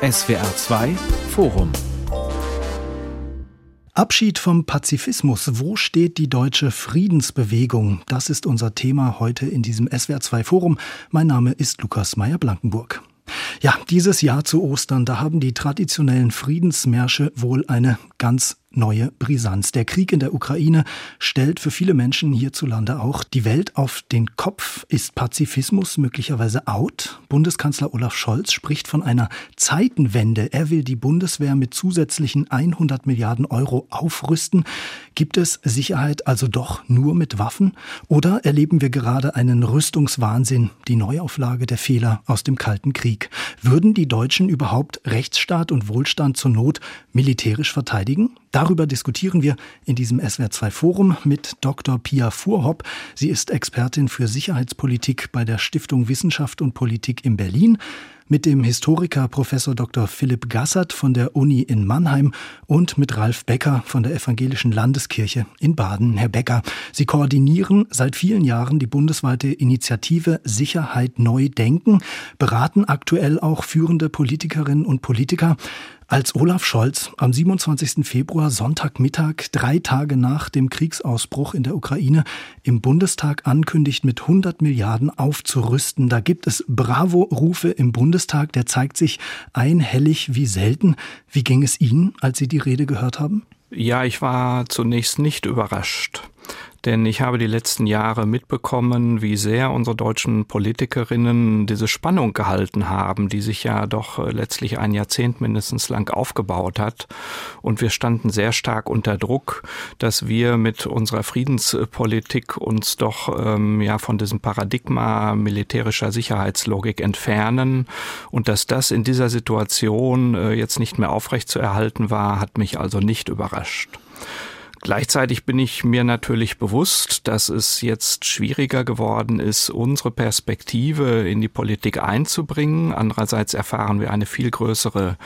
SWR 2 Forum Abschied vom Pazifismus. Wo steht die deutsche Friedensbewegung? Das ist unser Thema heute in diesem SWR2 Forum. Mein Name ist Lukas Meyer-Blankenburg. Ja, dieses Jahr zu Ostern, da haben die traditionellen Friedensmärsche wohl eine ganz neue Brisanz. Der Krieg in der Ukraine stellt für viele Menschen hierzulande auch die Welt auf den Kopf. Ist Pazifismus möglicherweise out? Bundeskanzler Olaf Scholz spricht von einer Zeitenwende. Er will die Bundeswehr mit zusätzlichen 100 Milliarden Euro aufrüsten. Gibt es Sicherheit also doch nur mit Waffen? Oder erleben wir gerade einen Rüstungswahnsinn, die Neuauflage der Fehler aus dem Kalten Krieg? Würden die Deutschen überhaupt Rechtsstaat und Wohlstand zur Not militärisch verteidigen? Darüber diskutieren wir in diesem SWR2 Forum mit Dr. Pia Fuhrhopp. Sie ist Expertin für Sicherheitspolitik bei der Stiftung Wissenschaft und Politik in Berlin mit dem Historiker Professor Dr. Philipp Gassert von der Uni in Mannheim und mit Ralf Becker von der Evangelischen Landeskirche in Baden. Herr Becker, Sie koordinieren seit vielen Jahren die bundesweite Initiative Sicherheit neu denken, beraten aktuell auch führende Politikerinnen und Politiker. Als Olaf Scholz am 27. Februar Sonntagmittag, drei Tage nach dem Kriegsausbruch in der Ukraine, im Bundestag ankündigt, mit 100 Milliarden aufzurüsten, da gibt es Bravo-Rufe im Bundestag, der zeigt sich einhellig wie selten. Wie ging es Ihnen, als Sie die Rede gehört haben? Ja, ich war zunächst nicht überrascht denn ich habe die letzten Jahre mitbekommen, wie sehr unsere deutschen Politikerinnen diese Spannung gehalten haben, die sich ja doch äh, letztlich ein Jahrzehnt mindestens lang aufgebaut hat. Und wir standen sehr stark unter Druck, dass wir mit unserer Friedenspolitik uns doch ähm, ja von diesem Paradigma militärischer Sicherheitslogik entfernen und dass das in dieser Situation äh, jetzt nicht mehr aufrechtzuerhalten war, hat mich also nicht überrascht. Gleichzeitig bin ich mir natürlich bewusst, dass es jetzt schwieriger geworden ist, unsere Perspektive in die Politik einzubringen. Andererseits erfahren wir eine viel größere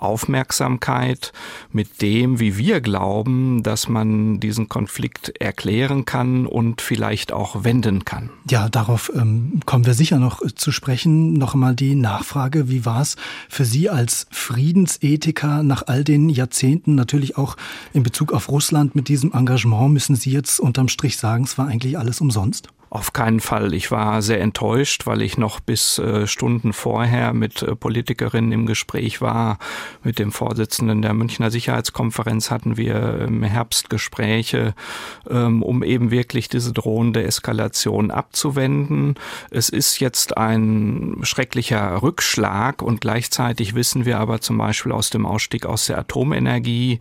Aufmerksamkeit mit dem, wie wir glauben, dass man diesen Konflikt erklären kann und vielleicht auch wenden kann. Ja, darauf ähm, kommen wir sicher noch zu sprechen. Noch einmal die Nachfrage, wie war es für Sie als Friedensethiker nach all den Jahrzehnten, natürlich auch in Bezug auf Russland mit diesem Engagement, müssen Sie jetzt unterm Strich sagen, es war eigentlich alles umsonst? Auf keinen Fall. Ich war sehr enttäuscht, weil ich noch bis äh, Stunden vorher mit äh, Politikerinnen im Gespräch war. Mit dem Vorsitzenden der Münchner Sicherheitskonferenz hatten wir im Herbst Gespräche, ähm, um eben wirklich diese drohende Eskalation abzuwenden. Es ist jetzt ein schrecklicher Rückschlag und gleichzeitig wissen wir aber zum Beispiel aus dem Ausstieg aus der Atomenergie,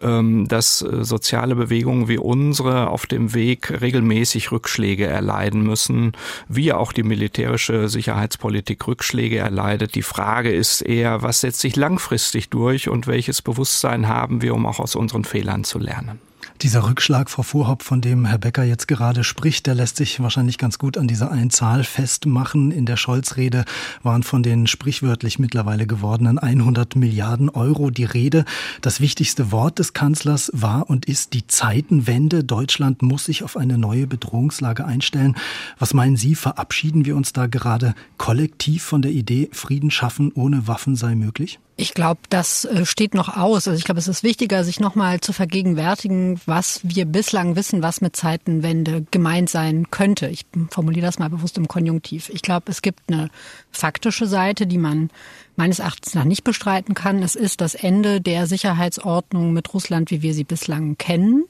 ähm, dass äh, soziale Bewegungen wie unsere auf dem Weg regelmäßig Rückschläge erleiden erleiden müssen, wie auch die militärische Sicherheitspolitik Rückschläge erleidet. Die Frage ist eher, was setzt sich langfristig durch und welches Bewusstsein haben wir, um auch aus unseren Fehlern zu lernen. Dieser Rückschlag, Frau Fuhrhopp, von dem Herr Becker jetzt gerade spricht, der lässt sich wahrscheinlich ganz gut an dieser einen Zahl festmachen. In der Scholz-Rede waren von den sprichwörtlich mittlerweile gewordenen 100 Milliarden Euro die Rede. Das wichtigste Wort des Kanzlers war und ist die Zeitenwende. Deutschland muss sich auf eine neue Bedrohungslage einstellen. Was meinen Sie, verabschieden wir uns da gerade kollektiv von der Idee, Frieden schaffen ohne Waffen sei möglich? Ich glaube, das äh, steht noch aus. Also ich glaube, es ist wichtiger, sich nochmal zu vergegenwärtigen, was wir bislang wissen, was mit Zeitenwende gemeint sein könnte. Ich formuliere das mal bewusst im Konjunktiv. Ich glaube, es gibt eine faktische Seite, die man meines Erachtens nach nicht bestreiten kann. Es ist das Ende der Sicherheitsordnung mit Russland, wie wir sie bislang kennen.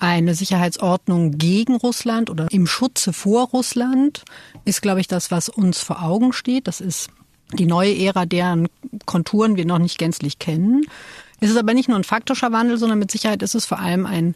Eine Sicherheitsordnung gegen Russland oder im Schutze vor Russland ist, glaube ich, das, was uns vor Augen steht. Das ist die neue Ära, deren Konturen wir noch nicht gänzlich kennen. Es ist aber nicht nur ein faktischer Wandel, sondern mit Sicherheit ist es vor allem ein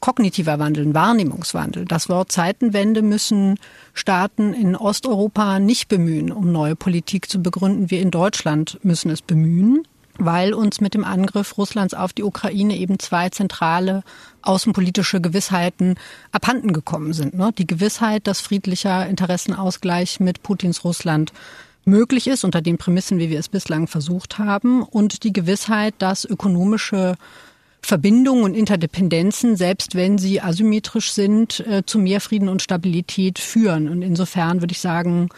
kognitiver Wandel, ein Wahrnehmungswandel. Das Wort Zeitenwende müssen Staaten in Osteuropa nicht bemühen, um neue Politik zu begründen. Wir in Deutschland müssen es bemühen, weil uns mit dem Angriff Russlands auf die Ukraine eben zwei zentrale außenpolitische Gewissheiten abhanden gekommen sind. Ne? Die Gewissheit, dass friedlicher Interessenausgleich mit Putins Russland möglich ist, unter den Prämissen, wie wir es bislang versucht haben, und die Gewissheit, dass ökonomische Verbindungen und Interdependenzen, selbst wenn sie asymmetrisch sind, äh, zu mehr Frieden und Stabilität führen. Und insofern würde ich sagen,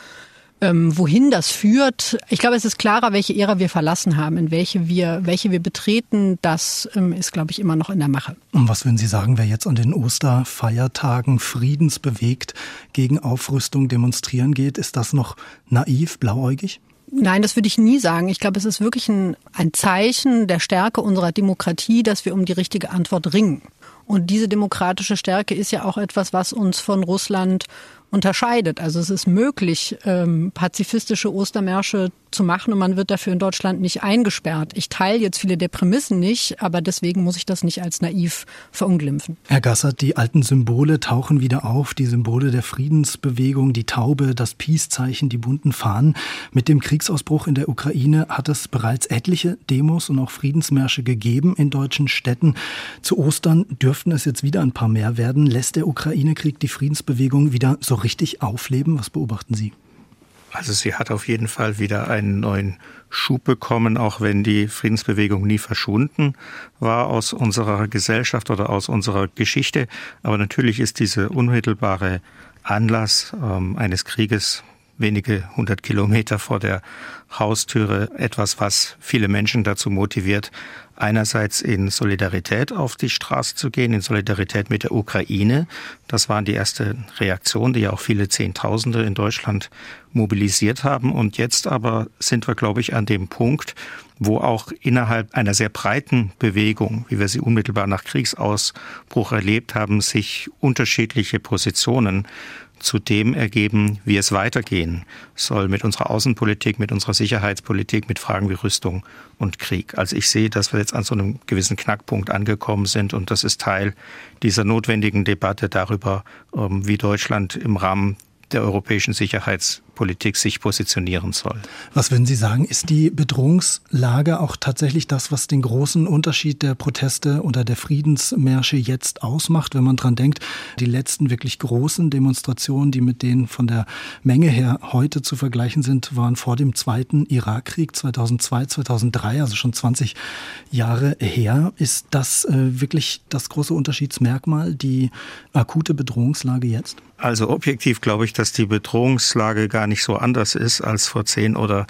Ähm, wohin das führt, ich glaube, es ist klarer, welche Ära wir verlassen haben, in welche wir, welche wir betreten. Das ähm, ist, glaube ich, immer noch in der Mache. Und was würden Sie sagen, wer jetzt an den Osterfeiertagen friedensbewegt gegen Aufrüstung demonstrieren geht? Ist das noch naiv, blauäugig? Nein, das würde ich nie sagen. Ich glaube, es ist wirklich ein, ein Zeichen der Stärke unserer Demokratie, dass wir um die richtige Antwort ringen. Und diese demokratische Stärke ist ja auch etwas, was uns von Russland unterscheidet. Also es ist möglich, ähm, pazifistische Ostermärsche zu machen und man wird dafür in Deutschland nicht eingesperrt. Ich teile jetzt viele der Prämissen nicht, aber deswegen muss ich das nicht als naiv verunglimpfen. Herr Gassert, die alten Symbole tauchen wieder auf, die Symbole der Friedensbewegung, die Taube, das Peace-Zeichen, die bunten Fahnen. Mit dem Kriegsausbruch in der Ukraine hat es bereits etliche Demos und auch Friedensmärsche gegeben in deutschen Städten. Zu Ostern dürften es jetzt wieder ein paar mehr werden. Lässt der Ukraine-Krieg die Friedensbewegung wieder so richtig aufleben? Was beobachten Sie? Also sie hat auf jeden Fall wieder einen neuen Schub bekommen, auch wenn die Friedensbewegung nie verschwunden war aus unserer Gesellschaft oder aus unserer Geschichte. Aber natürlich ist diese unmittelbare Anlass ähm, eines Krieges wenige hundert Kilometer vor der Haustüre etwas, was viele Menschen dazu motiviert, einerseits in Solidarität auf die Straße zu gehen, in Solidarität mit der Ukraine. Das waren die erste Reaktion, die ja auch viele Zehntausende in Deutschland mobilisiert haben. Und jetzt aber sind wir, glaube ich, an dem Punkt, wo auch innerhalb einer sehr breiten Bewegung, wie wir sie unmittelbar nach Kriegsausbruch erlebt haben, sich unterschiedliche Positionen zu dem ergeben, wie es weitergehen soll mit unserer Außenpolitik, mit unserer Sicherheitspolitik, mit Fragen wie Rüstung und Krieg. Also ich sehe, dass wir jetzt an so einem gewissen Knackpunkt angekommen sind und das ist Teil dieser notwendigen Debatte darüber, ähm, wie Deutschland im Rahmen der europäischen Sicherheitspolitik sich positionieren soll. Was würden Sie sagen, ist die Bedrohungslage auch tatsächlich das, was den großen Unterschied der Proteste oder der Friedensmärsche jetzt ausmacht, wenn man dran denkt, die letzten wirklich großen Demonstrationen, die mit denen von der Menge her heute zu vergleichen sind, waren vor dem zweiten Irakkrieg 2002, 2003, also schon 20 Jahre her. Ist das äh, wirklich das große Unterschiedsmerkmal, die akute Bedrohungslage jetzt? Also objektiv glaube ich, dass die Bedrohungslage gar nicht so anders ist als vor zehn oder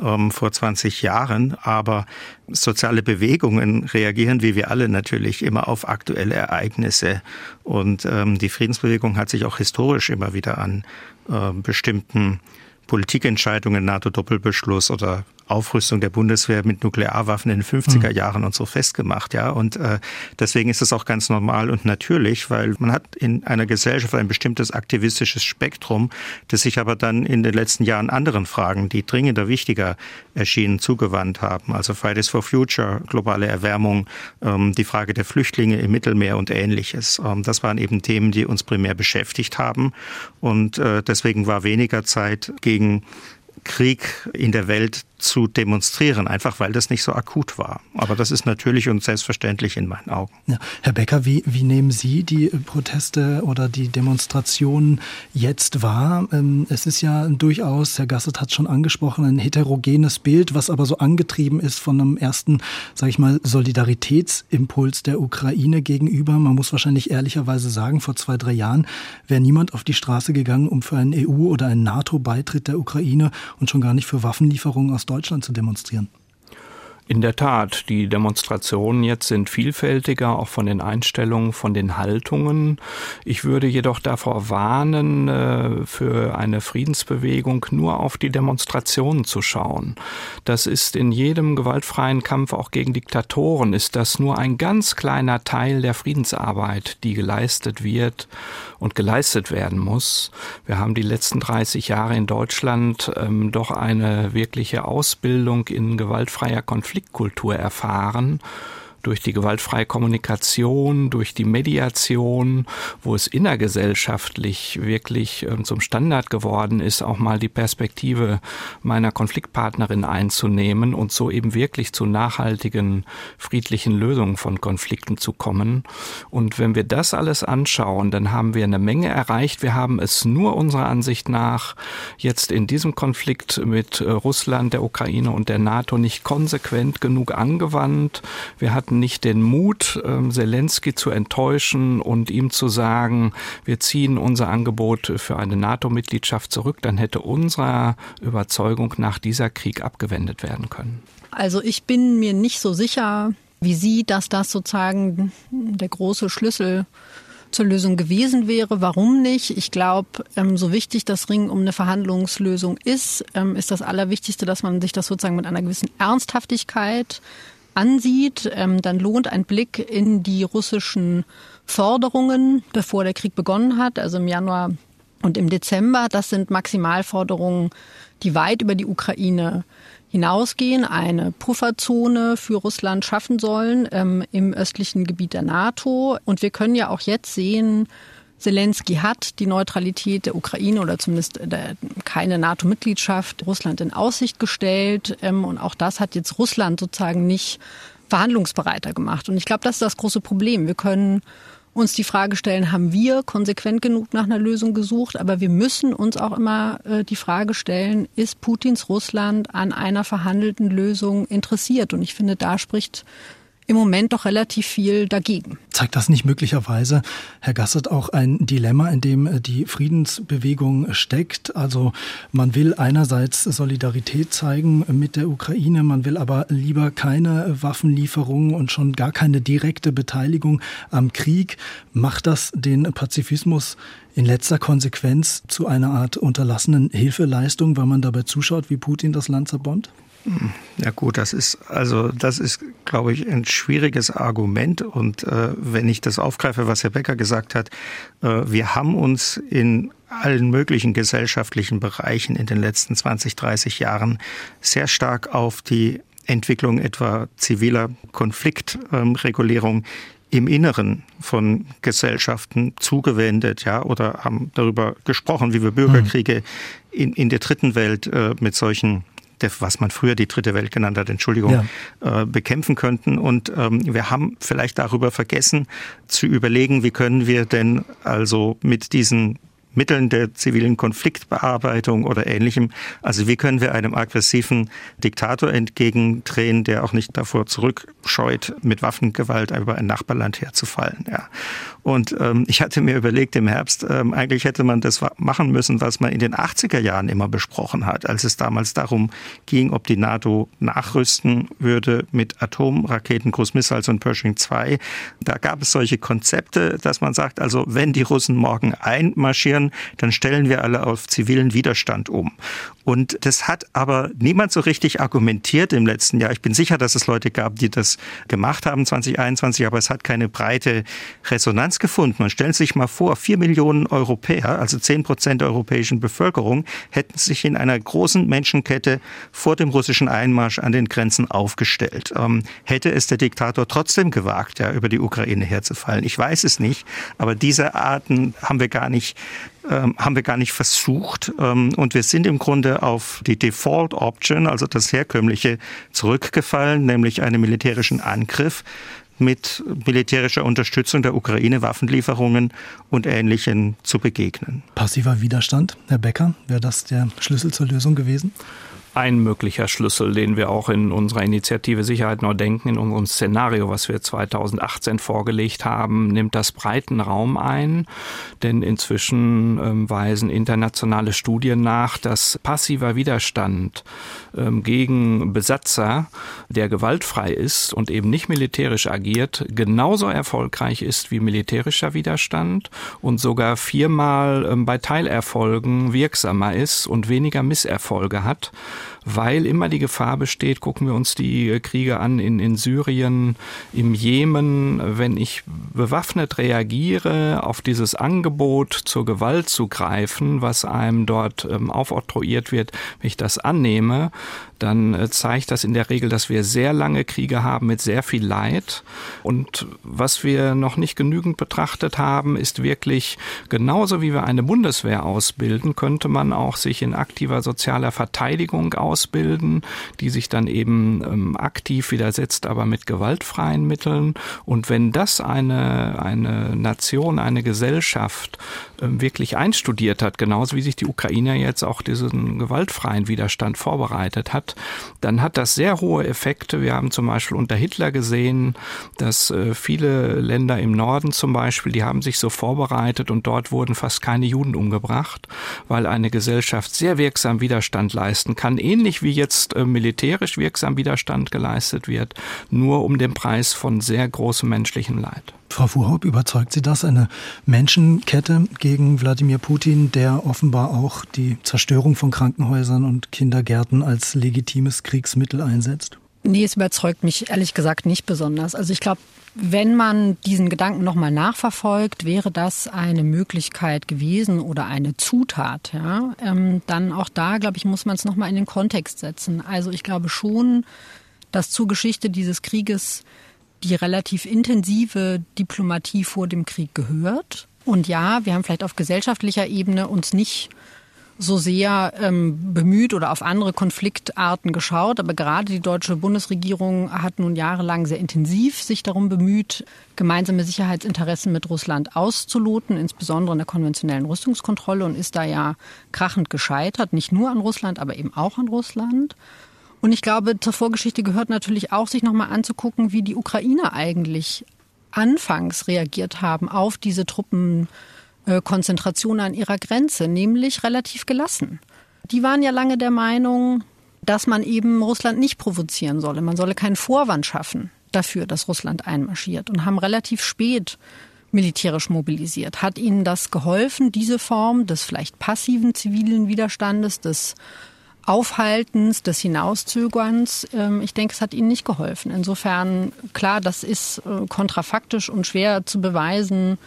ähm, vor 20 Jahren. Aber soziale Bewegungen reagieren, wie wir alle natürlich, immer auf aktuelle Ereignisse. Und ähm, die Friedensbewegung hat sich auch historisch immer wieder an äh, bestimmten Politikentscheidungen, NATO-Doppelbeschluss oder Aufrüstung der Bundeswehr mit Nuklearwaffen in den 50er hm. Jahren und so festgemacht, ja. Und äh, deswegen ist es auch ganz normal und natürlich, weil man hat in einer Gesellschaft ein bestimmtes aktivistisches Spektrum, das sich aber dann in den letzten Jahren anderen Fragen, die dringender wichtiger erschienen, zugewandt haben. Also Fridays for Future, globale Erwärmung, ähm, die Frage der Flüchtlinge im Mittelmeer und ähnliches. Ähm, das waren eben Themen, die uns primär beschäftigt haben. Und äh, deswegen war weniger Zeit gegen Krieg in der Welt zu demonstrieren, einfach weil das nicht so akut war. Aber das ist natürlich und selbstverständlich in meinen Augen. Ja. Herr Becker, wie, wie nehmen Sie die Proteste oder die Demonstrationen jetzt wahr? Ähm, es ist ja durchaus, Herr Gasset hat es schon angesprochen, ein heterogenes Bild, was aber so angetrieben ist von einem ersten, sage ich mal, Solidaritätsimpuls der Ukraine gegenüber. Man muss wahrscheinlich ehrlicherweise sagen, vor zwei, drei Jahren wäre niemand auf die Straße gegangen, um für einen EU- oder einen NATO-Beitritt der Ukraine und schon gar nicht für Waffenlieferungen aus Deutschland Deutschland zu demonstrieren. In der Tat, die Demonstrationen jetzt sind vielfältiger, auch von den Einstellungen, von den Haltungen. Ich würde jedoch davor warnen, äh, für eine Friedensbewegung nur auf die Demonstrationen zu schauen. Das ist in jedem gewaltfreien Kampf auch gegen Diktatoren, ist das nur ein ganz kleiner Teil der Friedensarbeit, die geleistet wird und geleistet werden muss. Wir haben die letzten 30 Jahre in Deutschland ähm, doch eine wirkliche Ausbildung in gewaltfreier Konflikt Konfliktkultur erfahren durch die gewaltfreie Kommunikation, durch die Mediation, wo es innergesellschaftlich wirklich ähm, zum Standard geworden ist, auch mal die Perspektive meiner Konfliktpartnerin einzunehmen und so eben wirklich zu nachhaltigen, friedlichen Lösungen von Konflikten zu kommen. Und wenn wir das alles anschauen, dann haben wir eine Menge erreicht. Wir haben es nur unserer Ansicht nach jetzt in diesem Konflikt mit äh, Russland, der Ukraine und der NATO nicht konsequent genug angewandt. Wir hatten hatten nicht den Mut, ähm, Zelensky zu enttäuschen und ihm zu sagen, wir ziehen unser Angebot für eine NATO-Mitgliedschaft zurück, dann hätte unserer Überzeugung nach dieser Krieg abgewendet werden können. Also ich bin mir nicht so sicher, wie Sie, dass das sozusagen der große Schlüssel zur Lösung gewesen wäre. Warum nicht? Ich glaube, ähm, so wichtig das Ringen um eine Verhandlungslösung ist, ähm, ist das Allerwichtigste, dass man sich das sozusagen mit einer gewissen Ernsthaftigkeit ansieht. Ähm, dann lohnt ein Blick in die russischen Forderungen, bevor der Krieg begonnen hat, also im Januar und im Dezember. Das sind Maximalforderungen, die weit über die Ukraine hinausgehen, eine Pufferzone für Russland schaffen sollen ähm, im östlichen Gebiet der NATO. Und wir können ja auch jetzt sehen, Zelensky hat die Neutralität der Ukraine oder zumindest der, keine NATO-Mitgliedschaft Russland in Aussicht gestellt. Ähm, und auch das hat jetzt Russland sozusagen nicht verhandlungsbereiter gemacht. Und ich glaube, das ist das große Problem. Wir können uns die Frage stellen, haben wir konsequent genug nach einer Lösung gesucht? Aber wir müssen uns auch immer äh, die Frage stellen, ist Putins Russland an einer verhandelten Lösung interessiert? Und ich finde, da spricht im Moment doch relativ viel dagegen. Zeigt das nicht möglicherweise, Herr Gassert, auch ein Dilemma, in dem äh, die Friedensbewegung steckt? Also man will einerseits Solidarität zeigen mit der Ukraine, man will aber lieber keine Waffenlieferungen und schon gar keine direkte Beteiligung am Krieg. Macht das den Pazifismus in letzter Konsequenz zu einer Art unterlassenen Hilfeleistung, weil man dabei zuschaut, wie Putin das Land zerbombt? Ja gut, das ist also das ist, glaube ich, ein schwieriges Argument. Und äh, wenn ich das aufgreife, was Herr Becker gesagt hat, äh, wir haben uns in allen möglichen gesellschaftlichen Bereichen in den letzten 20, 30 Jahren sehr stark auf die Entwicklung etwa ziviler Konfliktregulierung ähm, im Inneren von Gesellschaften zugewendet, ja, oder haben darüber gesprochen, wie wir Bürgerkriege in, in der dritten Welt äh, mit solchen was man früher die dritte Welt genannt hat, Entschuldigung, ja. äh, bekämpfen könnten. Und ähm, wir haben vielleicht darüber vergessen zu überlegen, wie können wir denn also mit diesen Mitteln der zivilen Konfliktbearbeitung oder ähnlichem. Also wie können wir einem aggressiven Diktator entgegendrehen, der auch nicht davor zurückscheut, mit Waffengewalt über ein Nachbarland herzufallen. Ja. Und ähm, ich hatte mir überlegt im Herbst, ähm, eigentlich hätte man das machen müssen, was man in den 80er Jahren immer besprochen hat, als es damals darum ging, ob die NATO nachrüsten würde mit Atomraketen, Cruise Missiles und Pershing 2. Da gab es solche Konzepte, dass man sagt, also wenn die Russen morgen einmarschieren, dann stellen wir alle auf zivilen Widerstand um. Und das hat aber niemand so richtig argumentiert im letzten Jahr. Ich bin sicher, dass es Leute gab, die das gemacht haben 2021, aber es hat keine breite Resonanz gefunden. Man stellt sich mal vor, vier Millionen Europäer, also zehn Prozent der europäischen Bevölkerung, hätten sich in einer großen Menschenkette vor dem russischen Einmarsch an den Grenzen aufgestellt. Ähm, hätte es der Diktator trotzdem gewagt, ja, über die Ukraine herzufallen? Ich weiß es nicht, aber diese Arten haben wir gar nicht haben wir gar nicht versucht. Ähm, und wir sind im Grunde auf die Default Option, also das herkömmliche, zurückgefallen, nämlich einen militärischen Angriff mit militärischer Unterstützung der Ukraine, Waffenlieferungen und Ähnlichem zu begegnen. Passiver Widerstand, Herr Becker, wäre das der Schlüssel zur Lösung gewesen? Ein möglicher Schlüssel, den wir auch in unserer Initiative Sicherheit neu denken, in unserem Szenario, was wir 2018 vorgelegt haben, nimmt das breiten Raum ein. Denn inzwischen ähm, weisen internationale Studien nach, dass passiver Widerstand gegen Besatzer, der gewaltfrei ist und eben nicht militärisch agiert, genauso erfolgreich ist wie militärischer Widerstand und sogar viermal ähm, bei Teilerfolgen wirksamer ist und weniger Misserfolge hat weil immer die Gefahr besteht, gucken wir uns die äh, Kriege an in, in Syrien, im Jemen, wenn ich bewaffnet reagiere auf dieses Angebot zur Gewalt zu greifen, was einem dort ähm, aufoktroyiert wird, wenn ich das annehme, dann äh, zeigt das in der Regel, dass wir sehr lange Kriege haben mit sehr viel Leid. Und was wir noch nicht genügend betrachtet haben, ist wirklich genauso wie wir eine Bundeswehr ausbilden, könnte man auch sich in aktiver sozialer Verteidigung ausbilden, die sich dann eben ähm, aktiv widersetzt, aber mit gewaltfreien Mitteln. Und wenn das eine, eine Nation, eine Gesellschaft ähm, wirklich einstudiert hat, genauso wie sich die Ukraine jetzt auch diesen gewaltfreien Widerstand vorbereitet hat, dann hat das sehr hohe Effekte. Wir haben zum Beispiel unter Hitler gesehen, dass äh, viele Länder im Norden zum Beispiel, die haben sich so vorbereitet und dort wurden fast keine Juden umgebracht, weil eine Gesellschaft sehr wirksam Widerstand leisten kann, ähnlich wie jetzt äh, militärisch wirksam Widerstand geleistet wird, nur um den Preis von sehr großem menschlichen Leid. Frau Fuhrhaupt, überzeugt Sie das, eine Menschenkette gegen Wladimir Putin, der offenbar auch die Zerstörung von Krankenhäusern und Kindergärten als legitimes Kriegsmittel einsetzt? Nee, es überzeugt mich ehrlich gesagt nicht besonders. Also ich glaube, wenn man diesen Gedanken nochmal nachverfolgt, wäre das eine Möglichkeit gewesen oder eine Zutat. Ja? Ähm, dann auch da, glaube ich, muss man es nochmal in den Kontext setzen. Also ich glaube schon, dass zur Geschichte dieses Krieges die relativ intensive Diplomatie vor dem Krieg gehört. Und ja, wir haben vielleicht auf gesellschaftlicher Ebene uns nicht so sehr ähm, bemüht oder auf andere Konfliktarten geschaut. Aber gerade die deutsche Bundesregierung hat nun jahrelang sehr intensiv sich darum bemüht, gemeinsame Sicherheitsinteressen mit Russland auszuloten, insbesondere in der konventionellen Rüstungskontrolle und ist da ja krachend gescheitert, nicht nur an Russland, aber eben auch an Russland. Und ich glaube, zur Vorgeschichte gehört natürlich auch, sich nochmal anzugucken, wie die Ukrainer eigentlich anfangs reagiert haben auf diese Truppenkonzentration an ihrer Grenze, nämlich relativ gelassen. Die waren ja lange der Meinung, dass man eben Russland nicht provozieren solle. Man solle keinen Vorwand schaffen dafür, dass Russland einmarschiert und haben relativ spät militärisch mobilisiert. Hat ihnen das geholfen, diese Form des vielleicht passiven zivilen Widerstandes, des Aufhaltens, des Hinauszögerns. Ähm, ich denke, es hat ihnen nicht geholfen. Insofern, klar, das ist äh, kontrafaktisch und schwer zu beweisen,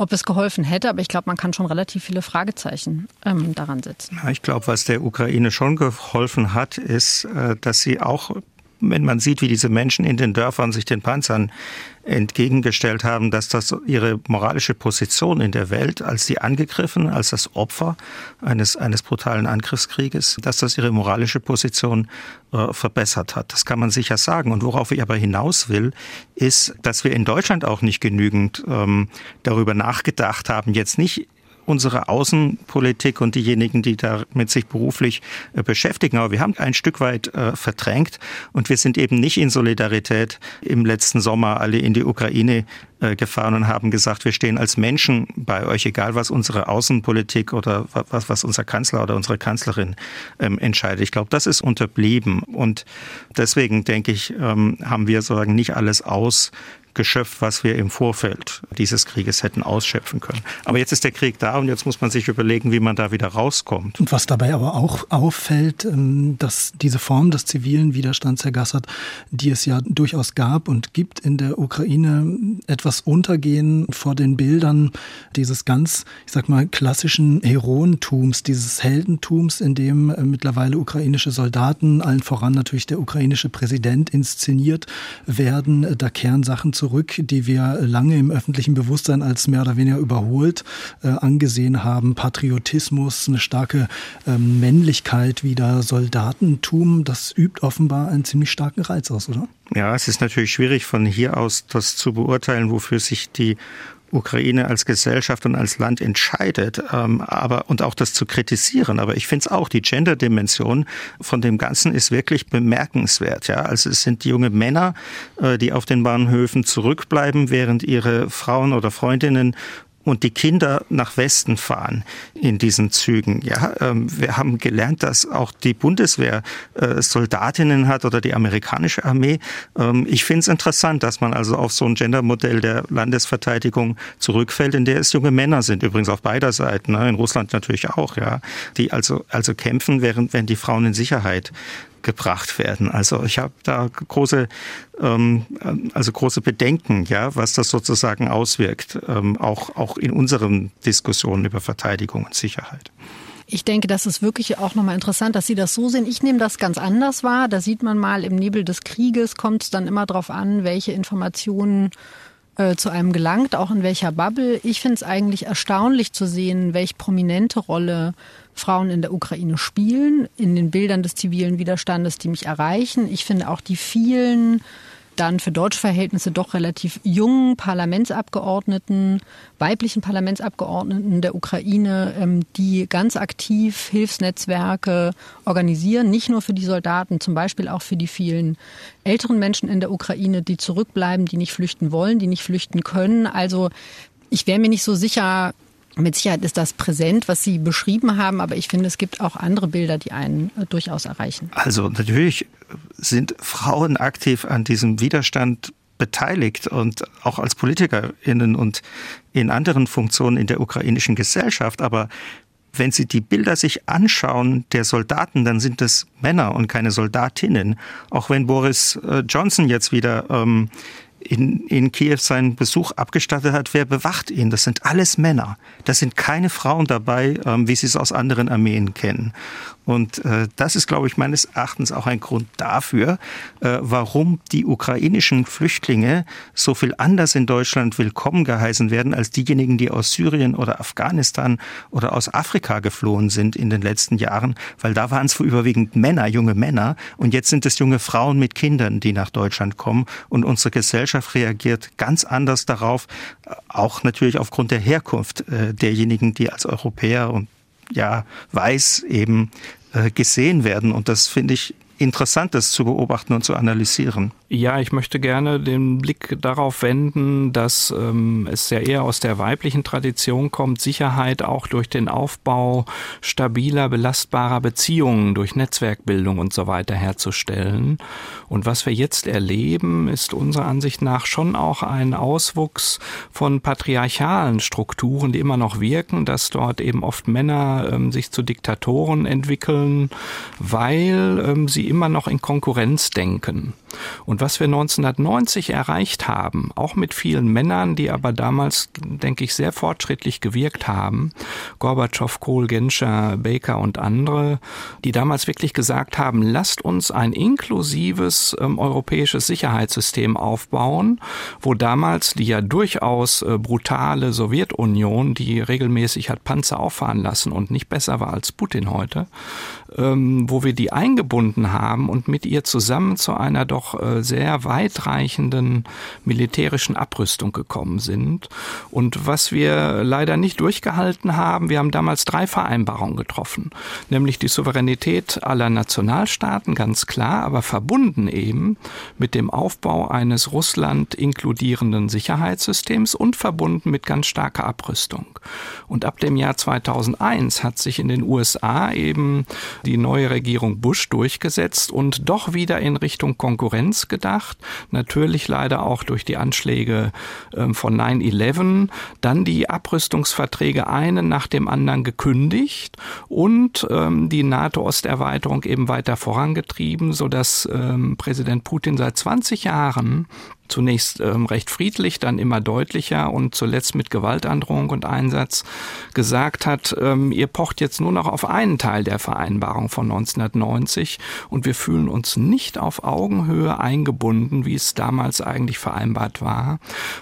ob es geholfen hätte, aber ich glaube, man kann schon relativ viele Fragezeichen ähm, daran setzen. Ich glaube, was der Ukraine schon geholfen hat, ist, äh, dass sie auch wenn man sieht, wie diese Menschen in den Dörfern sich den Panzern entgegengestellt haben, dass das ihre moralische Position in der Welt als die Angegriffen, als das Opfer eines, eines brutalen Angriffskrieges, dass das ihre moralische Position äh, verbessert hat. Das kann man sicher sagen. Und worauf ich aber hinaus will, ist, dass wir in Deutschland auch nicht genügend ähm, darüber nachgedacht haben, jetzt nicht unsere Außenpolitik und diejenigen, die damit sich beruflich äh, beschäftigen. Aber wir haben ein Stück weit äh, verdrängt und wir sind eben nicht in Solidarität im letzten Sommer alle in die Ukraine äh, gefahren und haben gesagt, wir stehen als Menschen bei euch, egal was unsere Außenpolitik oder was, was unser Kanzler oder unsere Kanzlerin ähm, entscheidet. Ich glaube, das ist unterblieben. Und deswegen denke ich, ähm, haben wir sozusagen nicht alles aus geschöpft, was wir im Vorfeld dieses Krieges hätten ausschöpfen können. Aber jetzt ist der Krieg da und jetzt muss man sich überlegen, wie man da wieder rauskommt. Und was dabei aber auch auffällt, ähm, dass diese Form des zivilen Widerstands, Herr Gassert, die es ja durchaus gab und gibt in der Ukraine, etwas untergehen vor den Bildern dieses ganz, ich sag mal, klassischen Heroentums, dieses Heldentums, in dem äh, mittlerweile ukrainische Soldaten, allen voran natürlich der ukrainische Präsident, inszeniert werden. Da kehren Sachen zurück, die wir lange im öffentlichen Bewusstsein als mehr oder weniger überholt äh, angesehen haben. Patriotismus, eine starke ähm, Männlichkeit wieder, Soldatentum, das übt offenbar einen ziemlich starken Reiz aus, oder? Ja, es ist natürlich schwierig von hier aus das zu beurteilen, wofür sich die Ukraine als Gesellschaft und als Land entscheidet, ähm, aber und auch das zu kritisieren. Aber ich finde es auch, die Gender-Dimension von dem Ganzen ist wirklich bemerkenswert. Ja, also es sind junge Männer, äh, die auf den Bahnhöfen zurückbleiben, während ihre Frauen oder Freundinnen und die Kinder nach Westen fahren in diesen Zügen. Ja, ähm, wir haben gelernt, dass auch die Bundeswehr äh, Soldatinnen hat oder die amerikanische Armee. Ähm, ich finde es interessant, dass man also auf so ein Gendermodell der Landesverteidigung zurückfällt, in der es junge Männer sind, übrigens auf beider Seiten, ne, in Russland natürlich auch, ja, die also also kämpfen, während wenn die Frauen in Sicherheit gebracht werden. Also ich habe da große, ähm, also große Bedenken, ja, was das sozusagen auswirkt, ähm, auch, auch in unseren Diskussionen über Verteidigung und Sicherheit. Ich denke, das ist wirklich auch nochmal interessant, dass Sie das so sehen. Ich nehme das ganz anders wahr. Da sieht man mal, im Nebel des Krieges kommt es dann immer darauf an, welche Informationen äh, zu einem gelangt, auch in welcher Bubble. Ich finde es eigentlich erstaunlich zu sehen, welche prominente Rolle Frauen in der Ukraine spielen, in den Bildern des zivilen Widerstandes, die mich erreichen. Ich finde auch die vielen dann für deutsche Verhältnisse doch relativ jungen Parlamentsabgeordneten, weiblichen Parlamentsabgeordneten der Ukraine, ähm, die ganz aktiv Hilfsnetzwerke organisieren, nicht nur für die Soldaten, zum Beispiel auch für die vielen älteren Menschen in der Ukraine, die zurückbleiben, die nicht flüchten wollen, die nicht flüchten können. Also ich wäre mir nicht so sicher, mit Sicherheit ist das präsent, was Sie beschrieben haben, aber ich finde, es gibt auch andere Bilder, die einen äh, durchaus erreichen. Also natürlich sind Frauen aktiv an diesem Widerstand beteiligt und auch als Politikerinnen und in anderen Funktionen in der ukrainischen Gesellschaft. Aber wenn Sie die Bilder sich anschauen der Soldaten, dann sind es Männer und keine Soldatinnen. Auch wenn Boris äh, Johnson jetzt wieder ähm, in, in Kiew seinen Besuch abgestattet hat, wer bewacht ihn? Das sind alles Männer. Da sind keine Frauen dabei, ähm, wie Sie es aus anderen Armeen kennen. Und äh, das ist, glaube ich, meines Erachtens auch ein Grund dafür, äh, warum die ukrainischen Flüchtlinge so viel anders in Deutschland willkommen geheißen werden als diejenigen, die aus Syrien oder Afghanistan oder aus Afrika geflohen sind in den letzten Jahren, weil da waren es überwiegend Männer, junge Männer. Und jetzt sind es junge Frauen mit Kindern, die nach Deutschland kommen. Und unsere Gesellschaft reagiert ganz anders darauf, auch natürlich aufgrund der Herkunft äh, derjenigen, die als Europäer und ja, weiß eben äh, gesehen werden. Und das finde ich interessant, das zu beobachten und zu analysieren. Ja, ich möchte gerne den Blick darauf wenden, dass ähm, es ja eher aus der weiblichen Tradition kommt, Sicherheit auch durch den Aufbau stabiler, belastbarer Beziehungen, durch Netzwerkbildung und so weiter herzustellen. Und was wir jetzt erleben, ist unserer Ansicht nach schon auch ein Auswuchs von patriarchalen Strukturen, die immer noch wirken, dass dort eben oft Männer ähm, sich zu Diktatoren entwickeln, weil ähm, sie immer noch in Konkurrenz denken. Und was wir 1990 erreicht haben, auch mit vielen Männern, die aber damals, denke ich, sehr fortschrittlich gewirkt haben, Gorbatschow, Kohl, Genscher, Baker und andere, die damals wirklich gesagt haben, lasst uns ein inklusives ähm, europäisches Sicherheitssystem aufbauen, wo damals die ja durchaus äh, brutale Sowjetunion, die regelmäßig hat Panzer auffahren lassen und nicht besser war als Putin heute, wo wir die eingebunden haben und mit ihr zusammen zu einer doch äh, sehr weitreichenden militärischen Abrüstung gekommen sind. Und was wir leider nicht durchgehalten haben, wir haben damals drei Vereinbarungen getroffen, nämlich die Souveränität aller Nationalstaaten, ganz klar, aber verbunden eben mit dem Aufbau eines Russland inkludierenden Sicherheitssystems und verbunden mit ganz starker Abrüstung. Und ab dem Jahr 2001 hat sich in den USA eben die neue Regierung Bush durchgesetzt und doch wieder in Richtung Konkurrenz gedacht. Natürlich leider auch durch die Anschläge ähm, von 9-11. Dann die Abrüstungsverträge einen nach dem anderen gekündigt und ähm, die NATO-Osterweiterung eben weiter vorangetrieben, sodass ähm, Präsident Putin seit 20 Jahren zunächst ähm, recht friedlich, dann immer deutlicher und zuletzt mit Gewaltandrohung und Einsatz gesagt hat, ähm, ihr pocht jetzt nur noch auf einen Teil der Vereinbarung von 1990 und wir fühlen uns nicht auf Augenhöhe eingebunden, wie es damals eigentlich vereinbart war.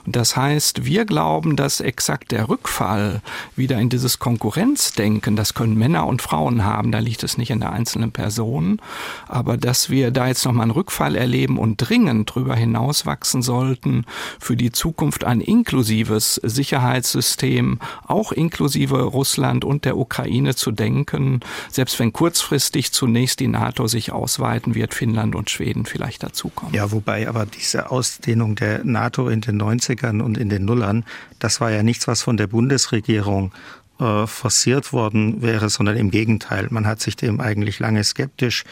Und das heißt, wir glauben, dass exakt der Rückfall wieder in dieses Konkurrenzdenken, das können Männer und Frauen haben, da liegt es nicht in der einzelnen Person, aber dass wir da jetzt nochmal einen Rückfall erleben und dringend drüber hinauswachsen setzen sollten, für die Zukunft ein inklusives Sicherheitssystem, auch inklusive Russland und der Ukraine zu denken, selbst wenn kurzfristig zunächst die NATO sich ausweiten wird, Finnland und Schweden vielleicht dazukommen. Ja, wobei aber diese Ausdehnung der NATO in den 90ern und in den Nullern, das war ja nichts, was von der Bundesregierung äh, forciert worden wäre, sondern im Gegenteil. Man hat sich dem eigentlich lange skeptisch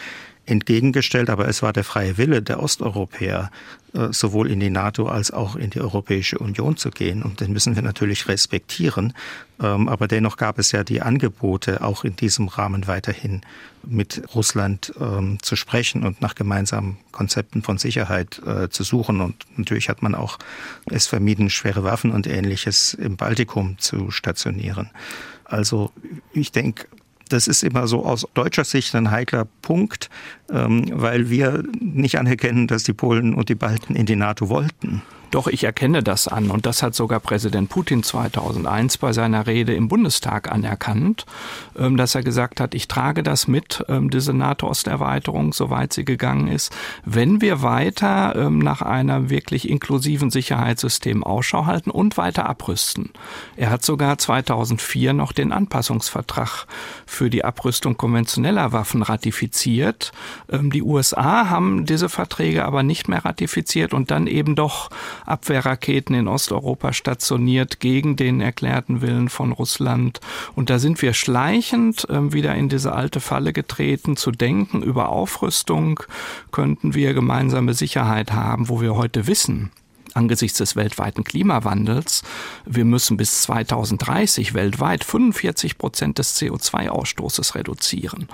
entgegengestellt, aber es war der freie Wille der Osteuropäer, äh, sowohl in die NATO als auch in die Europäische Union zu gehen. Und den müssen wir natürlich respektieren. Ähm, aber dennoch gab es ja die Angebote, auch in diesem Rahmen weiterhin mit Russland ähm, zu sprechen und nach gemeinsamen Konzepten von Sicherheit äh, zu suchen. Und natürlich hat man auch es vermieden, schwere Waffen und ähnliches im Baltikum zu stationieren. Also ich denke, das ist immer so aus deutscher Sicht ein heikler Punkt, ähm, weil wir nicht anerkennen, dass die Polen und die Balten in die NATO wollten. Doch, ich erkenne das an. Und das hat sogar Präsident Putin 2001 bei seiner Rede im Bundestag anerkannt, ähm, dass er gesagt hat, ich trage das mit, ähm, diese NATO-Osterweiterung, soweit sie gegangen ist, wenn wir weiter ähm, nach einem wirklich inklusiven Sicherheitssystem Ausschau halten und weiter abrüsten. Er hat sogar 2004 noch den Anpassungsvertrag für die Abrüstung konventioneller Waffen ratifiziert. Die USA haben diese Verträge aber nicht mehr ratifiziert und dann eben doch Abwehrraketen in Osteuropa stationiert gegen den erklärten Willen von Russland. Und da sind wir schleichend äh, wieder in diese alte Falle getreten, zu denken, über Aufrüstung könnten wir gemeinsame Sicherheit haben, wo wir heute wissen, angesichts des weltweiten Klimawandels, wir müssen bis 2030 weltweit 45 Prozent des CO2-Ausstoßes reduzieren,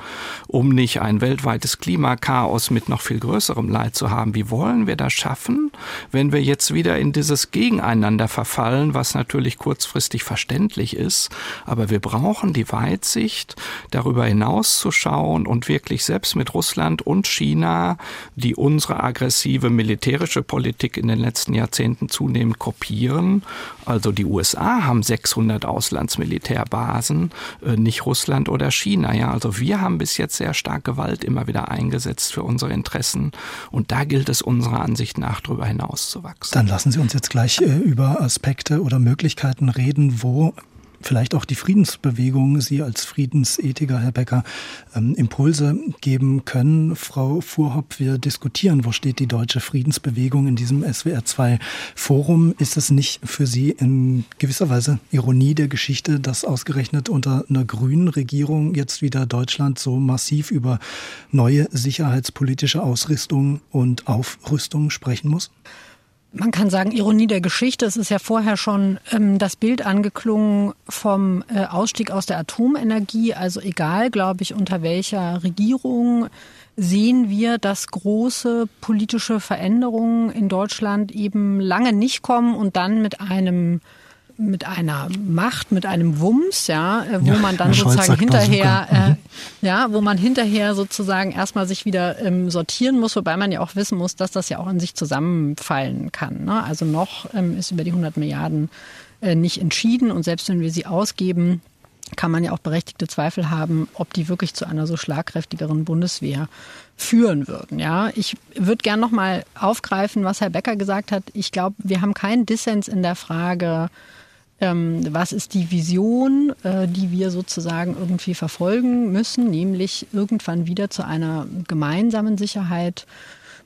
um nicht ein weltweites Klimakaos mit noch viel größerem Leid zu haben. Wie wollen wir das schaffen, wenn wir jetzt wieder in dieses Gegeneinander verfallen, was natürlich kurzfristig verständlich ist, aber wir brauchen die Weitsicht, darüber hinaus zu schauen und wirklich selbst mit Russland und China, die unsere aggressive militärische Politik in den letzten Jahrzehnten Jahrzehnten zunehmend kopieren. Also die USA haben 600 Auslandsmilitärbasen, äh, nicht Russland oder China. Ja, also wir haben bis jetzt sehr stark Gewalt immer wieder eingesetzt für unsere Interessen. Und da gilt es unserer Ansicht nach darüber hinaus zu wachsen. Dann lassen Sie uns jetzt gleich äh, über Aspekte oder Möglichkeiten reden, wo vielleicht auch die Friedensbewegung, Sie als Friedensethiker, Herr Becker, ähm, Impulse geben können. Frau Fuhrhopp, wir diskutieren, wo steht die deutsche Friedensbewegung in diesem SWR2-Forum. Ist es nicht für Sie in gewisser Weise Ironie der Geschichte, dass ausgerechnet unter einer grünen Regierung jetzt wieder Deutschland so massiv über neue sicherheitspolitische Ausrüstung und Aufrüstung sprechen muss? Man kann sagen, Ironie der Geschichte. Es ist ja vorher schon ähm, das Bild angeklungen vom äh, Ausstieg aus der Atomenergie. Also egal, glaube ich, unter welcher Regierung sehen wir, dass große politische Veränderungen in Deutschland eben lange nicht kommen und dann mit einem mit einer Macht, mit einem Wumms, ja, äh, wo ja, man dann sozusagen hinterher, äh, mhm. ja, wo man hinterher sozusagen erstmal sich wieder ähm, sortieren muss, wobei man ja auch wissen muss, dass das ja auch in sich zusammenfallen kann. Ne? Also noch ähm, ist über die 100 Milliarden äh, nicht entschieden und selbst wenn wir sie ausgeben, kann man ja auch berechtigte Zweifel haben, ob die wirklich zu einer so schlagkräftigeren Bundeswehr führen würden. Ja, ich würde gern noch mal aufgreifen, was Herr Becker gesagt hat. Ich glaube, wir haben keinen Dissens in der Frage, was ist die Vision, äh, die wir sozusagen irgendwie verfolgen müssen, nämlich irgendwann wieder zu einer gemeinsamen Sicherheit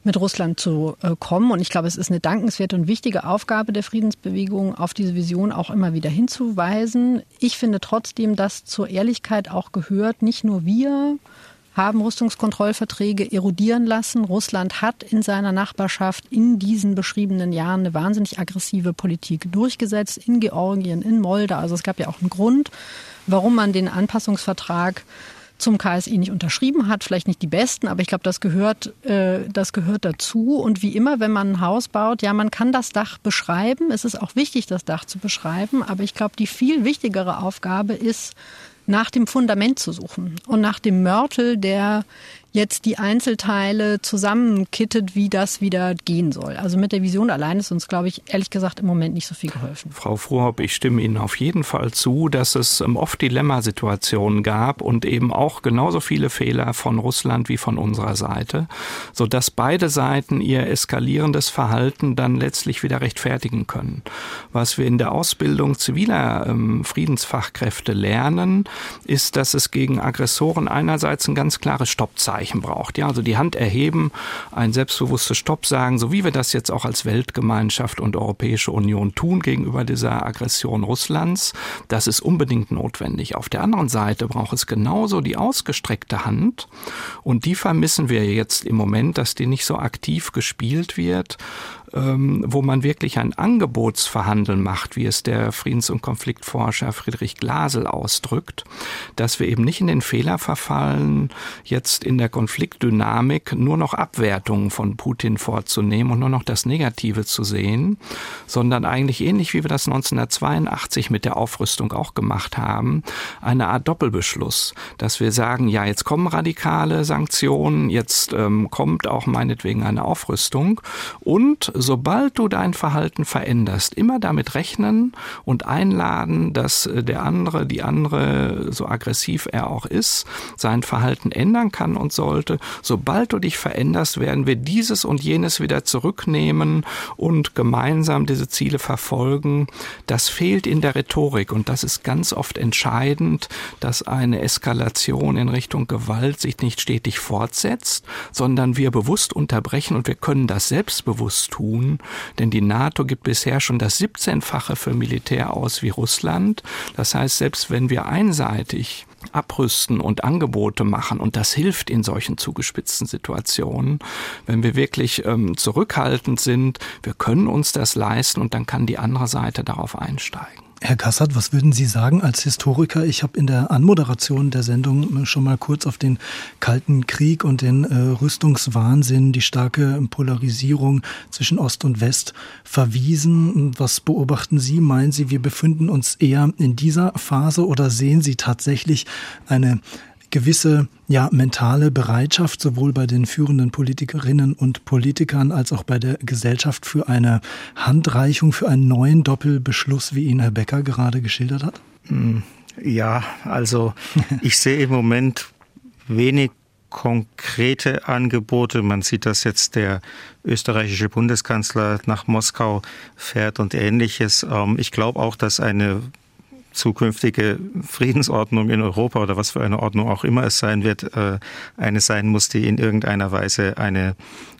mit Russland zu äh, kommen. Und ich glaube, es ist eine dankenswerte und wichtige Aufgabe der Friedensbewegung, auf diese Vision auch immer wieder hinzuweisen. Ich finde trotzdem, dass zur Ehrlichkeit auch gehört, nicht nur wir haben Rüstungskontrollverträge erodieren lassen. Russland hat in seiner Nachbarschaft in diesen beschriebenen Jahren eine wahnsinnig aggressive Politik durchgesetzt, in Georgien, in Moldau. Also es gab ja auch einen Grund, warum man den Anpassungsvertrag zum KSI nicht unterschrieben hat. Vielleicht nicht die besten, aber ich glaube, das gehört, äh, das gehört dazu. Und wie immer, wenn man ein Haus baut, ja, man kann das Dach beschreiben. Es ist auch wichtig, das Dach zu beschreiben. Aber ich glaube, die viel wichtigere Aufgabe ist, nach dem Fundament zu suchen und nach dem Mörtel, der jetzt die Einzelteile zusammenkittet, wie das wieder gehen soll. Also mit der Vision allein ist uns, glaube ich, ehrlich gesagt im Moment nicht so viel geholfen. Frau Frohop, ich stimme Ihnen auf jeden Fall zu, dass es ähm, oft Dilemmasituationen gab und eben auch genauso viele Fehler von Russland wie von unserer Seite, sodass beide Seiten ihr eskalierendes Verhalten dann letztlich wieder rechtfertigen können. Was wir in der Ausbildung ziviler ähm, Friedensfachkräfte lernen, ist, dass es gegen Aggressoren einerseits ein ganz klares Stoppzeichen Zeichen braucht. Ja, also die Hand erheben, ein selbstbewusstes Stopp sagen, so wie wir das jetzt auch als Weltgemeinschaft und Europäische Union tun gegenüber dieser Aggression Russlands. Das ist unbedingt notwendig. Auf der anderen Seite braucht es genauso die ausgestreckte Hand und die vermissen wir jetzt im Moment, dass die nicht so aktiv gespielt wird ähm, wo man wirklich ein Angebotsverhandeln macht, wie es der Friedens- und Konfliktforscher Friedrich Glasel ausdrückt, dass wir eben nicht in den Fehler verfallen, jetzt in der Konfliktdynamik nur noch Abwertungen von Putin vorzunehmen und nur noch das Negative zu sehen, sondern eigentlich ähnlich wie wir das 1982 mit der Aufrüstung auch gemacht haben, eine Art Doppelbeschluss, dass wir sagen, ja, jetzt kommen radikale Sanktionen, jetzt ähm, kommt auch meinetwegen eine Aufrüstung und sobald du dein Verhalten veränderst, immer damit rechnen und einladen, dass äh, der andere, die andere, so aggressiv er auch ist, sein Verhalten ändern kann und sollte. Sobald du dich veränderst, werden wir dieses und jenes wieder zurücknehmen und gemeinsam diese Ziele verfolgen. Das fehlt in der Rhetorik und das ist ganz oft entscheidend, dass eine Eskalation in Richtung Gewalt sich nicht stetig fortsetzt, sondern wir bewusst unterbrechen und wir können das selbstbewusst tun, denn die NATO gibt bisher schon das 17-fache für Militär aus wie Russland. Das heißt, selbst wenn wir einseitig abrüsten und Angebote machen. Und das hilft in solchen zugespitzten Situationen. Wenn wir wirklich ähm, zurückhaltend sind, wir können uns das leisten und dann kann die andere Seite darauf einsteigen. Herr Kassert, was würden Sie sagen als Historiker? Ich habe in der Anmoderation der Sendung schon mal kurz auf den Kalten Krieg und den äh, Rüstungswahnsinn, die starke Polarisierung zwischen Ost und West verwiesen. Was beobachten Sie? Meinen Sie, wir befinden uns eher in dieser Phase oder sehen Sie tatsächlich eine gewisse ja, mentale Bereitschaft sowohl bei den führenden Politikerinnen und Politikern als auch bei der Gesellschaft für eine Handreichung, für einen neuen Doppelbeschluss, wie ihn Herr Becker gerade geschildert hat? Hm, ja, also ich sehe im Moment wenig konkrete Angebote. Man sieht, dass jetzt der österreichische Bundeskanzler nach Moskau fährt und ähnliches. Ähm, ich glaube auch, dass eine zukünftige Friedensordnung in Europa oder was für eine Ordnung auch immer es sein wird, äh, eine sein muss, die in irgendeiner Weise eine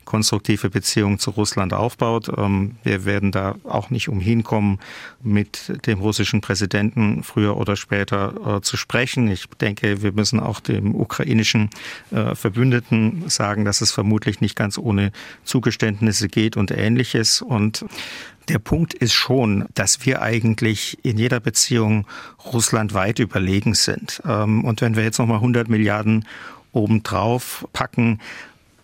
konstruktive Beziehung zu Russland aufbaut. Ähm, wir werden da auch nicht umhin kommen, mit dem russischen Präsidenten früher oder später äh, zu sprechen. Ich denke, wir müssen auch dem ukrainischen äh, Verbündeten sagen, dass es vermutlich nicht ganz ohne Zugeständnisse geht und ähnliches. Und der Punkt ist schon, dass wir eigentlich in jeder Beziehung Russland weit überlegen sind. Ähm, und wenn wir jetzt nochmal 100 Milliarden obendrauf packen,